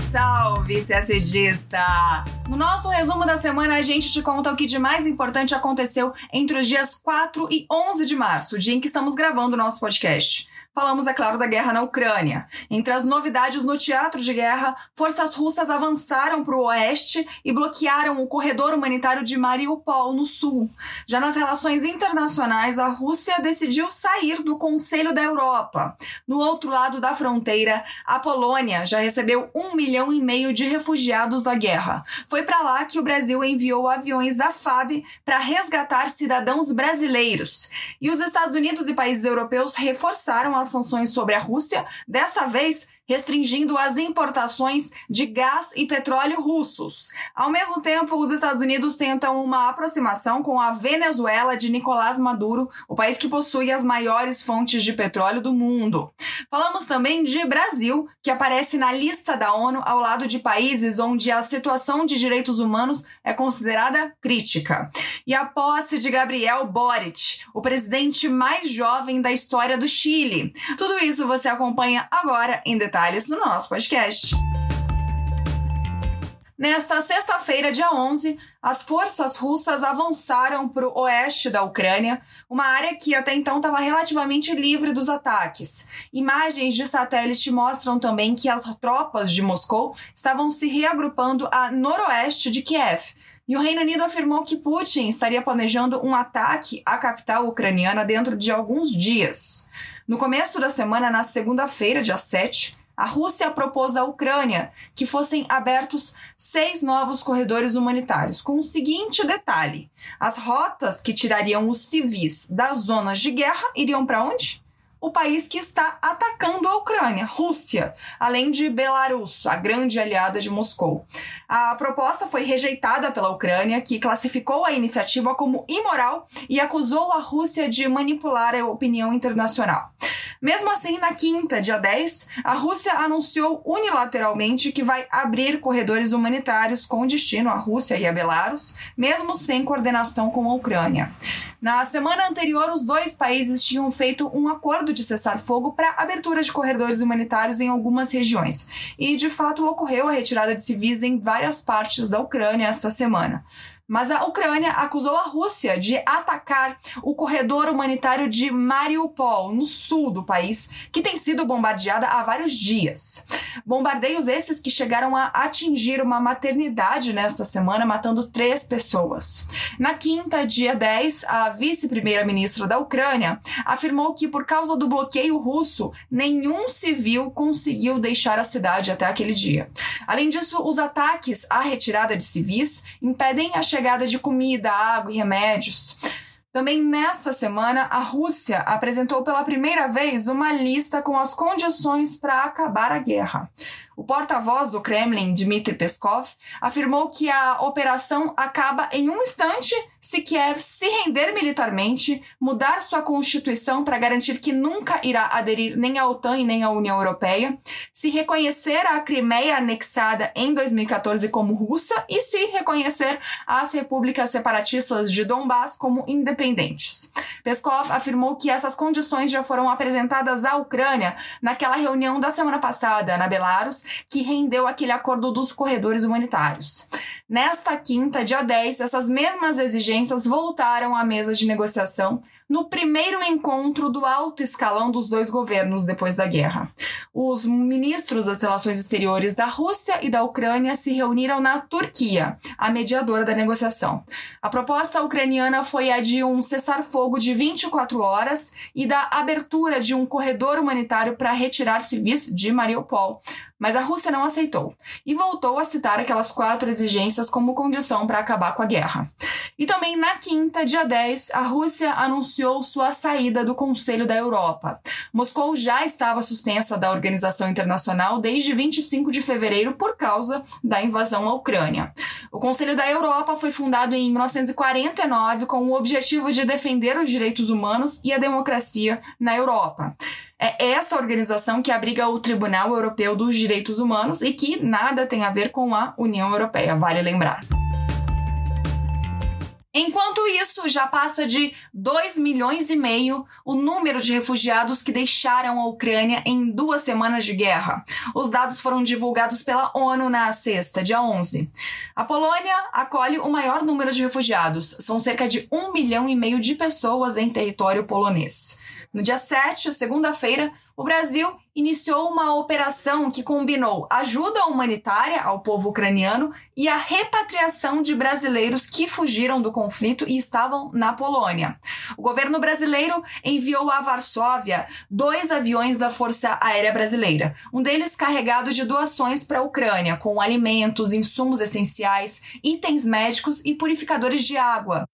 Salve, salve, CSDista! No nosso resumo da semana, a gente te conta o que de mais importante aconteceu entre os dias 4 e 11 de março, dia em que estamos gravando o nosso podcast. Falamos, é claro, da guerra na Ucrânia. Entre as novidades no teatro de guerra, forças russas avançaram para o oeste e bloquearam o corredor humanitário de Mariupol, no sul. Já nas relações internacionais, a Rússia decidiu sair do Conselho da Europa. No outro lado da fronteira, a Polônia já recebeu um milhão e meio de refugiados da guerra. Foi para lá que o Brasil enviou aviões da FAB para resgatar cidadãos brasileiros. E os Estados Unidos e países europeus reforçaram as sanções sobre a Rússia, dessa vez restringindo as importações de gás e petróleo russos. Ao mesmo tempo, os Estados Unidos tentam uma aproximação com a Venezuela de Nicolás Maduro, o país que possui as maiores fontes de petróleo do mundo. Falamos também de Brasil, que aparece na lista da ONU ao lado de países onde a situação de direitos humanos é considerada crítica. E a posse de Gabriel Boric, o presidente mais jovem da história do Chile. Tudo isso você acompanha agora em detalhes detalhes no nosso podcast. Nesta sexta-feira, dia 11, as forças russas avançaram para o oeste da Ucrânia, uma área que até então estava relativamente livre dos ataques. Imagens de satélite mostram também que as tropas de Moscou estavam se reagrupando a noroeste de Kiev. E o Reino Unido afirmou que Putin estaria planejando um ataque à capital ucraniana dentro de alguns dias. No começo da semana, na segunda-feira, dia 7, a Rússia propôs à Ucrânia que fossem abertos seis novos corredores humanitários, com o seguinte detalhe: as rotas que tirariam os civis das zonas de guerra iriam para onde? O país que está atacando a Ucrânia, Rússia, além de Belarus, a grande aliada de Moscou. A proposta foi rejeitada pela Ucrânia, que classificou a iniciativa como imoral e acusou a Rússia de manipular a opinião internacional. Mesmo assim, na quinta, dia 10, a Rússia anunciou unilateralmente que vai abrir corredores humanitários com destino à Rússia e a Belarus, mesmo sem coordenação com a Ucrânia. Na semana anterior, os dois países tinham feito um acordo de cessar-fogo para abertura de corredores humanitários em algumas regiões. E, de fato, ocorreu a retirada de civis em várias partes da Ucrânia esta semana. Mas a Ucrânia acusou a Rússia de atacar o corredor humanitário de Mariupol, no sul do país, que tem sido bombardeada há vários dias. Bombardeios esses que chegaram a atingir uma maternidade nesta semana, matando três pessoas. Na quinta, dia 10, a vice-primeira-ministra da Ucrânia afirmou que, por causa do bloqueio russo, nenhum civil conseguiu deixar a cidade até aquele dia. Além disso, os ataques à retirada de civis impedem a chegada de comida, água e remédios. Também nesta semana, a Rússia apresentou pela primeira vez uma lista com as condições para acabar a guerra. O porta-voz do Kremlin, Dmitry Peskov, afirmou que a operação acaba em um instante se Kiev se render militarmente, mudar sua constituição para garantir que nunca irá aderir nem à OTAN e nem à União Europeia, se reconhecer a Crimeia anexada em 2014 como russa e se reconhecer as repúblicas separatistas de Donbass como independentes. Peskov afirmou que essas condições já foram apresentadas à Ucrânia naquela reunião da semana passada na Belarus, que rendeu aquele acordo dos corredores humanitários. Nesta quinta, dia 10, essas mesmas exigências voltaram à mesa de negociação no primeiro encontro do alto escalão dos dois governos depois da guerra. Os ministros das relações exteriores da Rússia e da Ucrânia se reuniram na Turquia, a mediadora da negociação. A proposta ucraniana foi a de um cessar-fogo de 24 horas e da abertura de um corredor humanitário para retirar civis de Mariupol, mas a Rússia não aceitou e voltou a citar aquelas quatro exigências como condição para acabar com a guerra. E também na quinta, dia 10, a Rússia anunciou sua saída do Conselho da Europa. Moscou já estava suspensa da organização internacional desde 25 de fevereiro por causa da invasão à Ucrânia. O Conselho da Europa foi fundado em 1949 com o objetivo de defender os direitos humanos e a democracia na Europa. É essa organização que abriga o Tribunal Europeu dos Direitos Humanos e que nada tem a ver com a União Europeia, vale lembrar. Enquanto isso, já passa de 2 milhões e meio o número de refugiados que deixaram a Ucrânia em duas semanas de guerra. Os dados foram divulgados pela ONU na sexta, dia 11. A Polônia acolhe o maior número de refugiados. São cerca de 1 milhão e meio de pessoas em território polonês. No dia 7, segunda-feira, o Brasil iniciou uma operação que combinou ajuda humanitária ao povo ucraniano e a repatriação de brasileiros que fugiram do conflito e estavam na Polônia. O governo brasileiro enviou a Varsóvia dois aviões da Força Aérea Brasileira, um deles carregado de doações para a Ucrânia, com alimentos, insumos essenciais, itens médicos e purificadores de água.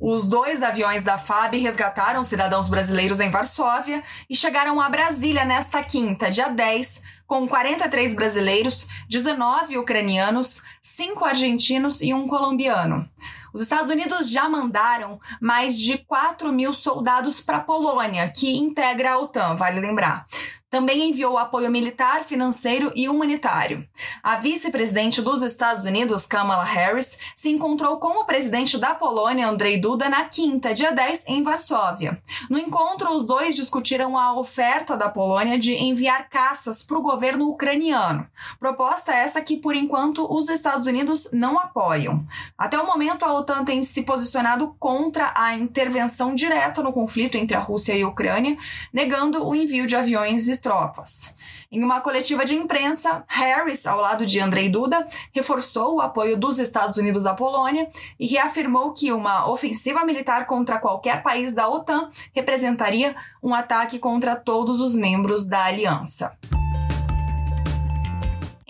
Os dois aviões da FAB resgataram cidadãos brasileiros em Varsóvia e chegaram a Brasília nesta quinta, dia 10, com 43 brasileiros, 19 ucranianos, 5 argentinos e um colombiano. Os Estados Unidos já mandaram mais de 4 mil soldados para a Polônia, que integra a OTAN, vale lembrar também enviou apoio militar, financeiro e humanitário. A vice-presidente dos Estados Unidos, Kamala Harris, se encontrou com o presidente da Polônia, Andrei Duda, na quinta, dia 10, em Varsóvia. No encontro, os dois discutiram a oferta da Polônia de enviar caças para o governo ucraniano. Proposta essa que, por enquanto, os Estados Unidos não apoiam. Até o momento, a OTAN tem se posicionado contra a intervenção direta no conflito entre a Rússia e a Ucrânia, negando o envio de aviões e tropas. Em uma coletiva de imprensa, Harris, ao lado de Andrei Duda, reforçou o apoio dos Estados Unidos à Polônia e reafirmou que uma ofensiva militar contra qualquer país da OTAN representaria um ataque contra todos os membros da aliança.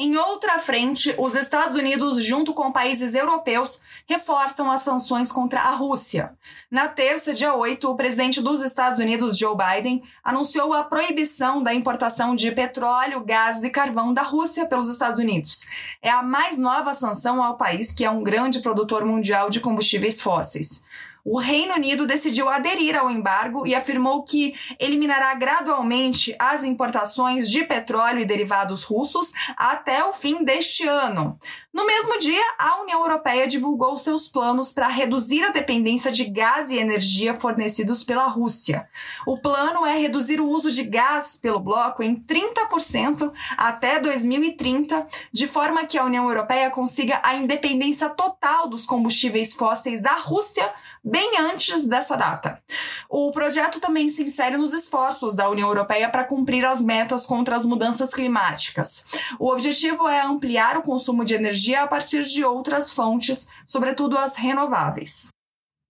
Em outra frente, os Estados Unidos, junto com países europeus, reforçam as sanções contra a Rússia. Na terça, dia 8, o presidente dos Estados Unidos, Joe Biden, anunciou a proibição da importação de petróleo, gás e carvão da Rússia pelos Estados Unidos. É a mais nova sanção ao país, que é um grande produtor mundial de combustíveis fósseis. O Reino Unido decidiu aderir ao embargo e afirmou que eliminará gradualmente as importações de petróleo e derivados russos até o fim deste ano. No mesmo dia, a União Europeia divulgou seus planos para reduzir a dependência de gás e energia fornecidos pela Rússia. O plano é reduzir o uso de gás pelo bloco em 30% até 2030, de forma que a União Europeia consiga a independência total dos combustíveis fósseis da Rússia bem antes dessa data. O projeto também se insere nos esforços da União Europeia para cumprir as metas contra as mudanças climáticas. O objetivo é ampliar o consumo de energia a partir de outras fontes, sobretudo as renováveis.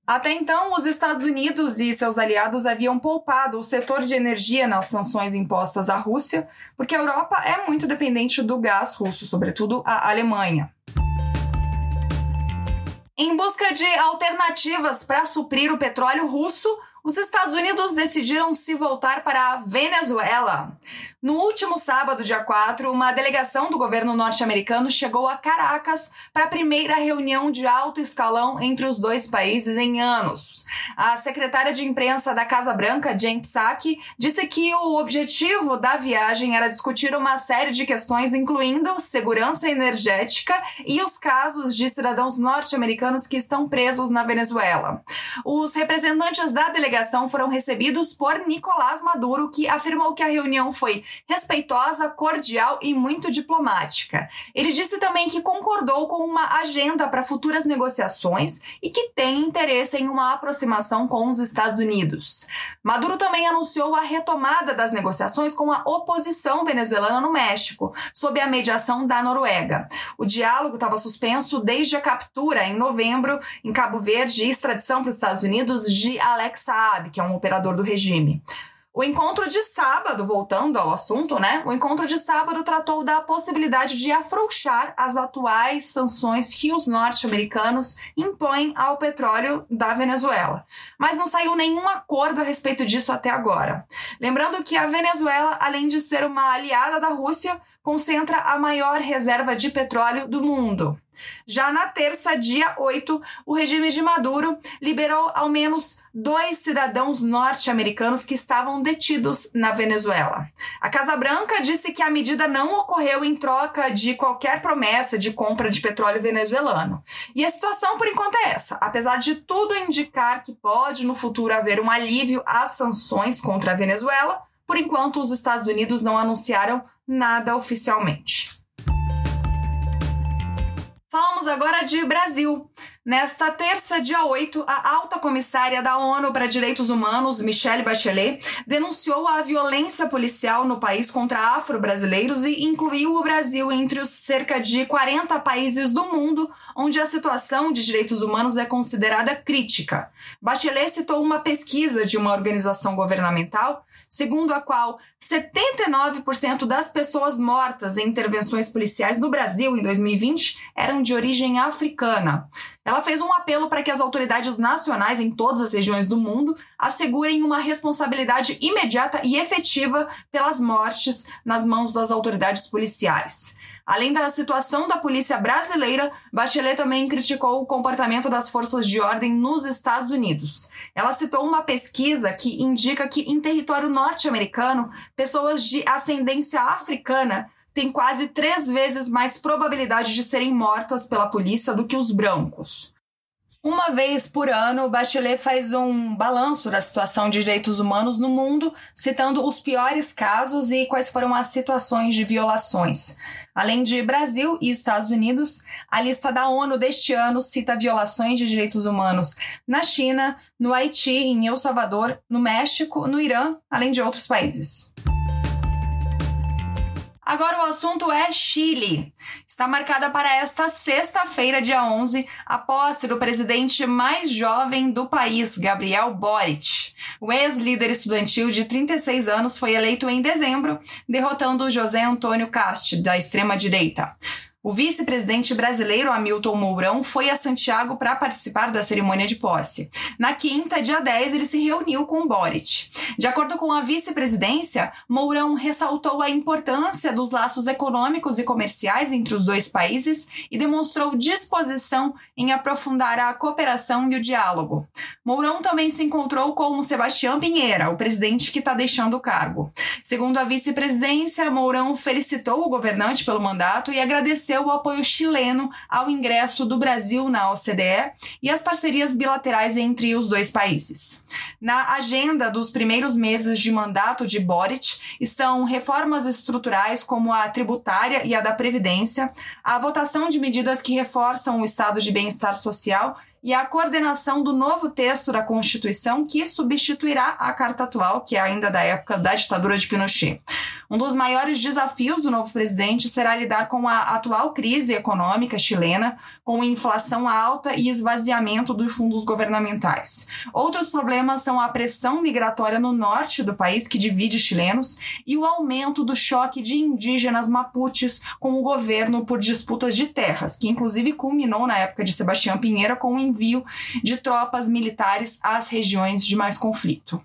Até então, os Estados Unidos e seus aliados haviam poupado o setor de energia nas sanções impostas à Rússia, porque a Europa é muito dependente do gás russo, sobretudo a Alemanha. Em busca de alternativas para suprir o petróleo russo, os Estados Unidos decidiram se voltar para a Venezuela. No último sábado, dia 4, uma delegação do governo norte-americano chegou a Caracas para a primeira reunião de alto escalão entre os dois países em anos. A secretária de imprensa da Casa Branca, Jen Psaki, disse que o objetivo da viagem era discutir uma série de questões, incluindo segurança energética e os casos de cidadãos norte-americanos que estão presos na Venezuela. Os representantes da delegação foram recebidos por Nicolás Maduro, que afirmou que a reunião foi respeitosa, cordial e muito diplomática. Ele disse também que concordou com uma agenda para futuras negociações e que tem interesse em uma aproximação com os Estados Unidos. Maduro também anunciou a retomada das negociações com a oposição venezuelana no México, sob a mediação da Noruega. O diálogo estava suspenso desde a captura, em novembro, em Cabo Verde e extradição para os Estados Unidos de Alex Saab, que é um operador do regime. O encontro de sábado, voltando ao assunto, né? O encontro de sábado tratou da possibilidade de afrouxar as atuais sanções que os norte-americanos impõem ao petróleo da Venezuela. Mas não saiu nenhum acordo a respeito disso até agora. Lembrando que a Venezuela, além de ser uma aliada da Rússia, concentra a maior reserva de petróleo do mundo. Já na terça, dia 8, o regime de Maduro liberou ao menos dois cidadãos norte-americanos que estavam detidos na Venezuela. A Casa Branca disse que a medida não ocorreu em troca de qualquer promessa de compra de petróleo venezuelano. E a situação, por enquanto, é essa. Apesar de tudo indicar que pode no futuro haver um alívio às sanções contra a Venezuela, por enquanto os Estados Unidos não anunciaram nada oficialmente. Falamos agora de Brasil. Nesta terça, dia 8, a alta comissária da ONU para Direitos Humanos, Michelle Bachelet, denunciou a violência policial no país contra afro-brasileiros e incluiu o Brasil entre os cerca de 40 países do mundo onde a situação de direitos humanos é considerada crítica. Bachelet citou uma pesquisa de uma organização governamental segundo a qual 79% das pessoas mortas em intervenções policiais no Brasil em 2020 eram de origem africana. Ela fez um apelo para que as autoridades nacionais em todas as regiões do mundo assegurem uma responsabilidade imediata e efetiva pelas mortes nas mãos das autoridades policiais. Além da situação da polícia brasileira, Bachelet também criticou o comportamento das forças de ordem nos Estados Unidos. Ela citou uma pesquisa que indica que em território norte-americano, pessoas de ascendência africana têm quase três vezes mais probabilidade de serem mortas pela polícia do que os brancos. Uma vez por ano, Bachelet faz um balanço da situação de direitos humanos no mundo, citando os piores casos e quais foram as situações de violações. Além de Brasil e Estados Unidos, a lista da ONU deste ano cita violações de direitos humanos na China, no Haiti, em El Salvador, no México, no Irã, além de outros países. Agora o assunto é Chile. Está marcada para esta sexta-feira, dia 11, a posse do presidente mais jovem do país, Gabriel Boric. O ex-líder estudantil de 36 anos foi eleito em dezembro, derrotando José Antônio Cast, da extrema-direita. O vice-presidente brasileiro Hamilton Mourão foi a Santiago para participar da cerimônia de posse. Na quinta, dia 10, ele se reuniu com Boric. De acordo com a vice-presidência, Mourão ressaltou a importância dos laços econômicos e comerciais entre os dois países e demonstrou disposição em aprofundar a cooperação e o diálogo. Mourão também se encontrou com Sebastião Pinheira, o presidente que está deixando o cargo. Segundo a vice-presidência, Mourão felicitou o governante pelo mandato e agradeceu o apoio chileno ao ingresso do Brasil na OCDE e as parcerias bilaterais entre os dois países. Na agenda dos primeiros meses de mandato de Boric estão reformas estruturais como a tributária e a da Previdência, a votação de medidas que reforçam o estado de bem-estar social e a coordenação do novo texto da Constituição que substituirá a carta atual, que é ainda da época da ditadura de Pinochet. Um dos maiores desafios do novo presidente será lidar com a atual crise econômica chilena, com inflação alta e esvaziamento dos fundos governamentais. Outros problemas são a pressão migratória no norte do país, que divide chilenos, e o aumento do choque de indígenas mapuches com o governo por disputas de terras, que inclusive culminou na época de Sebastião Pinheira com o envio de tropas militares às regiões de mais conflito.